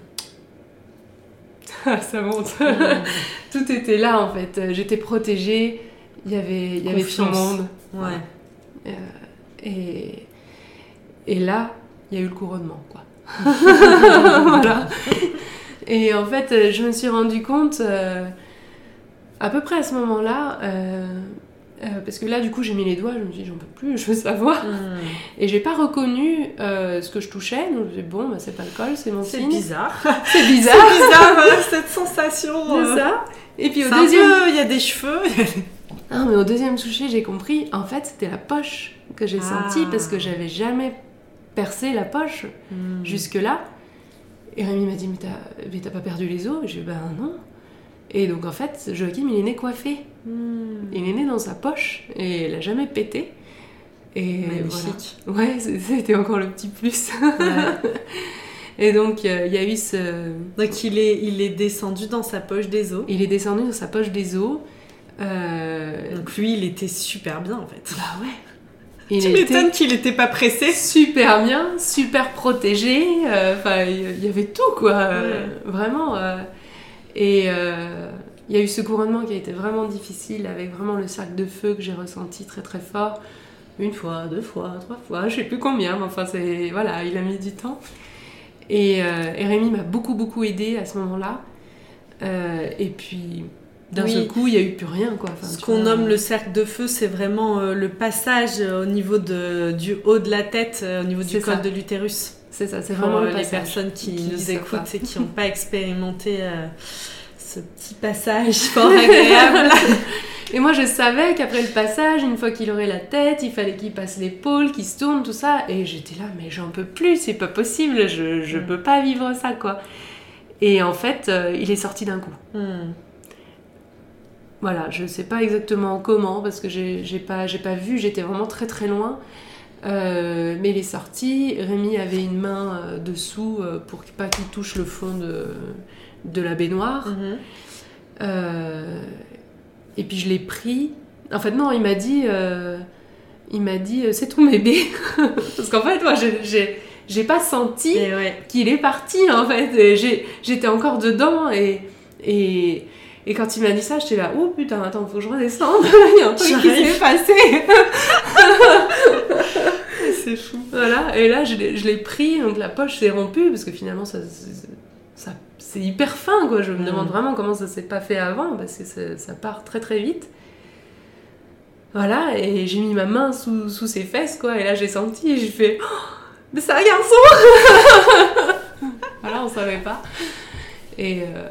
*laughs* Ça monte. *laughs* Tout était là en fait. Euh, J'étais protégée. Il y avait, il y avait tout le monde. Ouais. Et, et là, il y a eu le couronnement, quoi. *laughs* voilà. Et en fait, euh, je me suis rendu compte, euh, à peu près à ce moment-là, euh, euh, parce que là, du coup, j'ai mis les doigts, je me suis dit, j'en peux plus, *laughs* je veux savoir. Hmm. Et j'ai pas reconnu ce que je touchais, donc je me suis dit, bon, bah, c'est pas le col, c'est mon C'est signe. bizarre. C'est *laughs* C'est bizarre, bizarre, voilà, cette sensation. c'est ça. Et puis au c'est deuxième. il y a des cheveux. Ah, mais au deuxième toucher, j'ai compris, en fait, c'était la poche que j'ai Ah. sentie parce que j'avais jamais percé la poche Hmm. jusque-là. Et Rémi m'a dit, mais t'as, mais t'as pas perdu les os? J'ai dit, ben non. Et donc en fait, Joachim, il est né coiffé. Hmm. Il est né dans sa poche et il a jamais pété. Et Magnifique. voilà. Ouais, c'était encore le petit plus. Ouais. *laughs* et donc euh, il y a eu ce... Donc il est, il est descendu dans sa poche des os. Il est descendu dans sa poche des os. Euh, Donc lui, il était super bien en fait. Bah ouais. Il tu m'étonnes qu'il était pas pressé. super bien, super protégé. euh, Enfin, il y avait tout quoi. euh, Ouais. Vraiment. euh, et euh, il y a eu ce couronnement qui a été vraiment difficile avec vraiment le cercle de feu que j'ai ressenti très très fort. Une fois, deux fois, trois fois, je sais plus combien, mais enfin, c'est. Voilà, il a mis du temps. Et, et Rémi m'a beaucoup beaucoup aidé à ce moment-là. Et puis, d'un Oui. seul coup, il y a eu plus rien quoi. Enfin, Ce qu'on vois. nomme le cercle de feu, c'est vraiment euh, le passage euh, au niveau de, du haut de la tête, euh, au niveau du col de l'utérus. C'est ça, c'est vraiment le les personnes qui, qui nous écoutent pas. et qui n'ont *laughs* pas expérimenté ce petit passage *laughs* fort agréable. Et moi, je savais qu'après le passage, une fois qu'il aurait la tête, il fallait qu'il passe l'épaule, qu'il se tourne, tout ça. Et j'étais là, mais j'en peux plus, c'est pas possible, je, je Mm. peux pas vivre ça, quoi. Et en fait, il est sorti d'un coup. Hmm. Voilà, je sais pas exactement comment, parce que j'ai pas, pas vu, j'étais vraiment très très loin. Euh, mais il est sorti, Rémi avait une main euh, dessous euh, pour pas qu'il touche le fond de, de la baignoire. Mhm. Et puis je l'ai pris. En fait, non, il m'a dit, il m'a dit, c'est ton bébé. *laughs* Parce qu'en fait, moi, j'ai- pas senti ouais. qu'il est parti. En fait, j'étais encore dedans et et et quand il m'a dit ça, j'étais là, oh putain, attends, faut que je redescende. *laughs* il y a un truc qui s'est passé. *laughs* C'est fou. voilà. Et là, je l'ai, pris, donc la poche s'est rompue parce que finalement, ça, c'est- ça, c'est hyper fin, quoi. Je me Mm. demande vraiment comment ça s'est pas fait avant parce que ça, ça part très très vite. Voilà, et j'ai mis ma main sous, sous ses fesses, quoi. Et là, j'ai senti et j'ai fait, Oh, mais c'est un garçon. *laughs* voilà, on savait pas. Et, euh,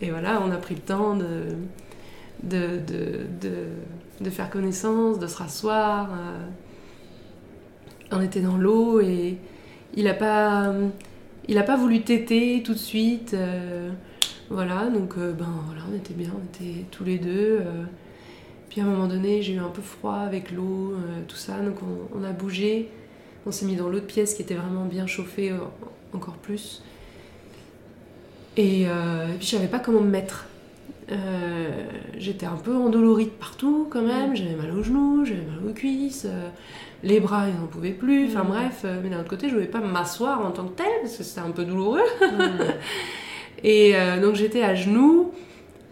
et voilà, on a pris le temps de de, de, de, faire connaissance, de se rasseoir. euh, on était dans l'eau et il a pas il a pas voulu téter tout de suite euh, voilà donc euh, ben voilà on était bien on était tous les deux euh. puis à un moment donné j'ai eu un peu froid avec l'eau euh, tout ça donc on, on a bougé on s'est mis dans l'autre pièce qui était vraiment bien chauffée euh, encore plus et, euh, et puis je savais pas comment me mettre. Euh, j'étais un peu endolorie de partout quand même, j'avais mal aux genoux, j'avais mal aux cuisses, euh, les bras ils n'en pouvaient plus, enfin bref, euh, mais d'un autre côté je ne pouvais pas m'asseoir en tant que tel parce que c'était un peu douloureux. *laughs* Et donc j'étais à genoux,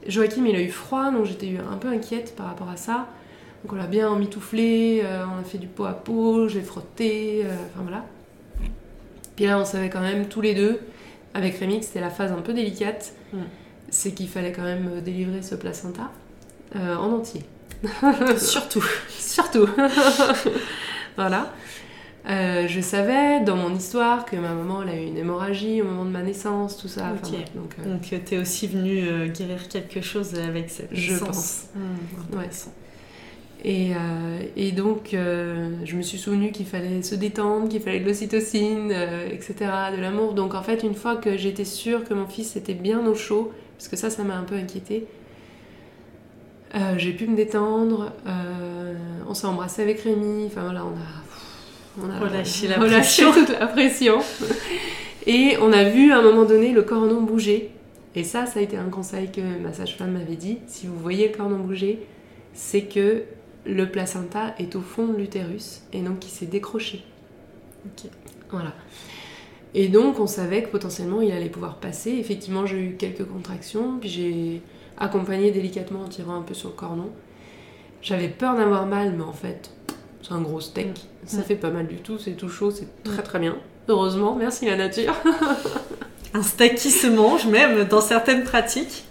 Joachim il a eu froid donc j'étais un peu inquiète par rapport à ça. Donc on l'a bien mitouflé, on a fait du pot à pot, je l'ai frotté, enfin voilà. Puis là on savait quand même tous les deux, avec Rémi c'était la phase un peu délicate, Mm. c'est qu'il fallait quand même euh, délivrer ce placenta euh, en entier. *laughs* Surtout. Surtout. *laughs* voilà. Euh, je savais dans mon histoire que ma maman elle a eu une hémorragie au moment de ma naissance, tout ça. Enfin, donc, euh, Donc, t'es aussi venu euh, guérir quelque chose avec cette Je naissance. pense. Ouais. Et, euh, et donc, euh, je me suis souvenu qu'il fallait se détendre, qu'il fallait de l'ocytocine, euh, etc., de l'amour. Donc, en fait, une fois que j'étais sûre que mon fils était bien au chaud, parce que ça, ça m'a un peu inquiétée, euh, j'ai pu me détendre. euh, on s'est embrassé avec Rémi. Enfin, voilà, on a. On a Relâché la relâché pression. toute la pression. Et on a vu à un moment donné le cordon bouger. Et ça, ça a été un conseil que ma sage-femme m'avait dit. Si vous voyez le cordon bouger, c'est que le placenta est au fond de l'utérus et donc il s'est décroché. Ok. Voilà. Et donc on savait que potentiellement il allait pouvoir passer. Effectivement, j'ai eu quelques contractions, puis j'ai accompagné délicatement en tirant un peu sur le cordon. J'avais peur d'avoir mal, mais en fait, c'est un gros steak. Ça fait pas mal du tout, c'est tout chaud, c'est très très bien. Heureusement, merci la nature. Un steak qui se mange, même dans certaines pratiques.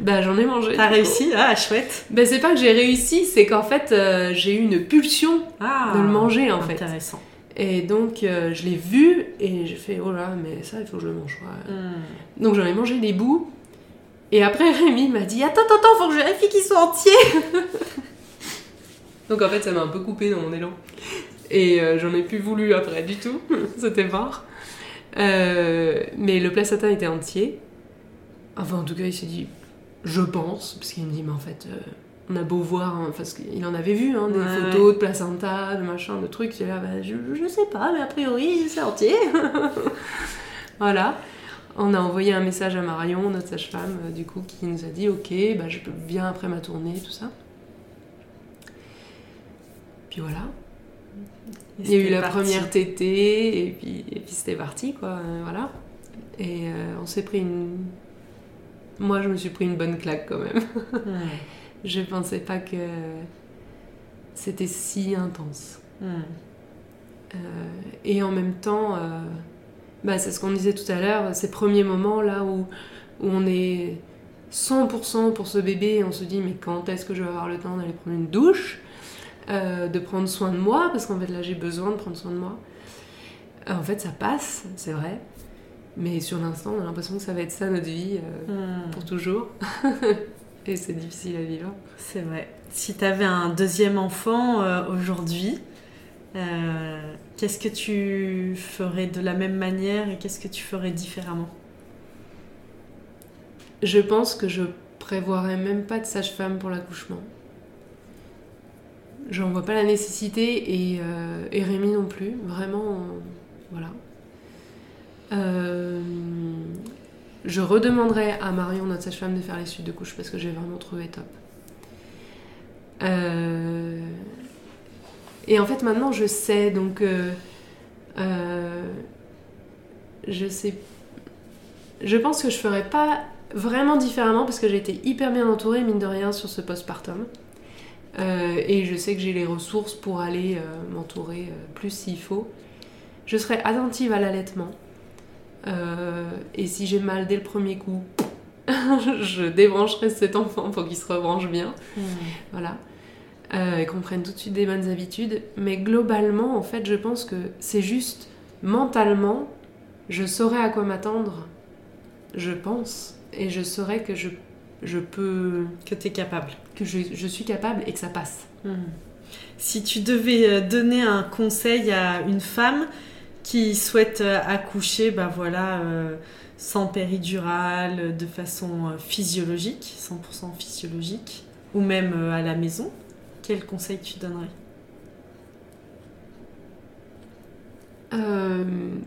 Bah j'en ai mangé. T'as réussi Ah, chouette. Bah c'est pas que j'ai réussi, c'est qu'en fait euh, j'ai eu une pulsion Ah, de le manger en fait. Intéressant. Et donc euh, je l'ai vu et j'ai fait oh là mais ça il faut que je le mange. ouais. Hmm. Donc j'en ai mangé des bouts. Et après *laughs* Rémi m'a dit attends attends faut que je vérifie qu'ils sont entiers. Donc en fait ça m'a un peu coupé dans mon élan. Et euh, j'en ai plus voulu après du tout. *laughs* C'était mort. Mais le placenta était entier. Enfin en tout cas il s'est dit je pense parce qu'il me dit mais en fait euh, on a beau voir hein, parce qu'il en avait vu hein, des Ouais, photos de placenta de machin de trucs. Là bah, je, je sais pas mais a priori c'est entier. *laughs* voilà. On a envoyé un message à Marion, notre sage-femme, euh, du coup, qui nous a dit Ok, bah, je peux bien après ma tournée, tout ça. Puis voilà. Et Il y a eu la parti. première tétée, et puis, et puis c'était parti, quoi. euh, voilà. Et on s'est pris une. Moi, je me suis pris une bonne claque quand même. Hmm. *laughs* je pensais pas que c'était si intense. Hmm. Euh, et en même temps, euh, bah, c'est ce qu'on disait tout à l'heure, ces premiers moments là où, où on est 100% pour ce bébé et on se dit mais quand est-ce que je vais avoir le temps d'aller prendre une douche, euh, de prendre soin de moi, parce qu'en fait là j'ai besoin de prendre soin de moi. En fait ça passe, c'est vrai, mais sur l'instant on a l'impression que ça va être ça notre vie euh, Hmm. pour toujours. *laughs* et c'est difficile à vivre. C'est vrai. Si tu avais un deuxième enfant euh, aujourd'hui, euh, qu'est-ce que tu ferais de la même manière et qu'est-ce que tu ferais différemment? Je pense que je prévoirais même pas de sage-femme pour l'accouchement. J'en vois pas la nécessité et, euh, et Rémi non plus. Vraiment, euh, voilà. Euh, je redemanderai à Marion, notre sage-femme, de faire les suites de couche parce que j'ai vraiment trouvé top. Euh, et en fait, maintenant, je sais, donc. euh, je sais. Je pense que je ferais pas vraiment différemment parce que j'ai été hyper bien entourée, mine de rien, sur ce postpartum. Euh, et je sais que j'ai les ressources pour aller m'entourer plus s'il faut. Je serai attentive à l'allaitement. Euh, et si j'ai mal dès le premier coup, *laughs* je débrancherai cet enfant pour qu'il se rebranche bien. Voilà. Euh, et qu'on prenne tout de suite des bonnes habitudes. Mais globalement, en fait, je pense que c'est juste mentalement, je saurais à quoi m'attendre. Je pense. Et je saurais que je, je peux. Que tu es capable. que je, je suis capable et que ça passe. Hmm. Si tu devais euh, donner un conseil à une femme qui souhaite euh, accoucher, bah voilà, euh, sans péridurale, euh, de façon physiologique, 100% physiologique, ou même à la maison, quel conseil tu donnerais?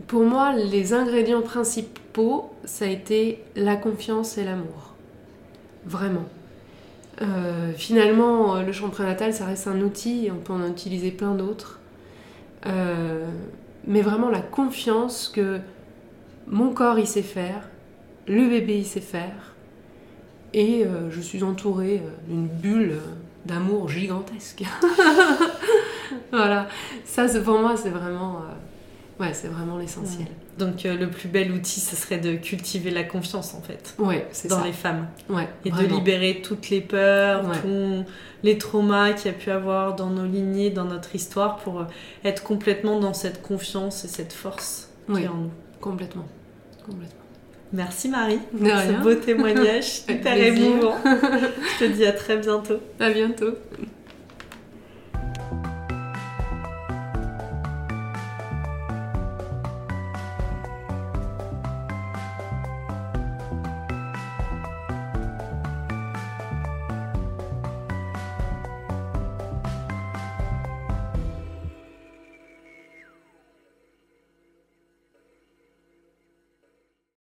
Pour moi, les ingrédients principaux, ça a été la confiance et l'amour. Vraiment. Finalement, le champ prénatal, ça reste un outil, on peut en utiliser plein d'autres. Mais vraiment la confiance que mon corps, il sait faire, le bébé, il sait faire, et euh, je suis entourée euh, d'une bulle euh, d'amour gigantesque. *laughs* voilà, ça, pour moi, c'est vraiment... Ouais, c'est vraiment l'essentiel. Donc euh, le plus bel outil, ce serait de cultiver la confiance en fait, Ouais, dans ça. les femmes. Ouais, Et de libérer toutes les peurs, Ouais. tous les traumas qu'il y a pu avoir dans nos lignées, dans notre histoire, pour euh, être complètement dans cette confiance et cette force qui est en nous. Complètement. Complètement. Merci Marie pour ce beau témoignage *laughs* plaisir. émouvant. *laughs* Je te dis à très bientôt. À bientôt.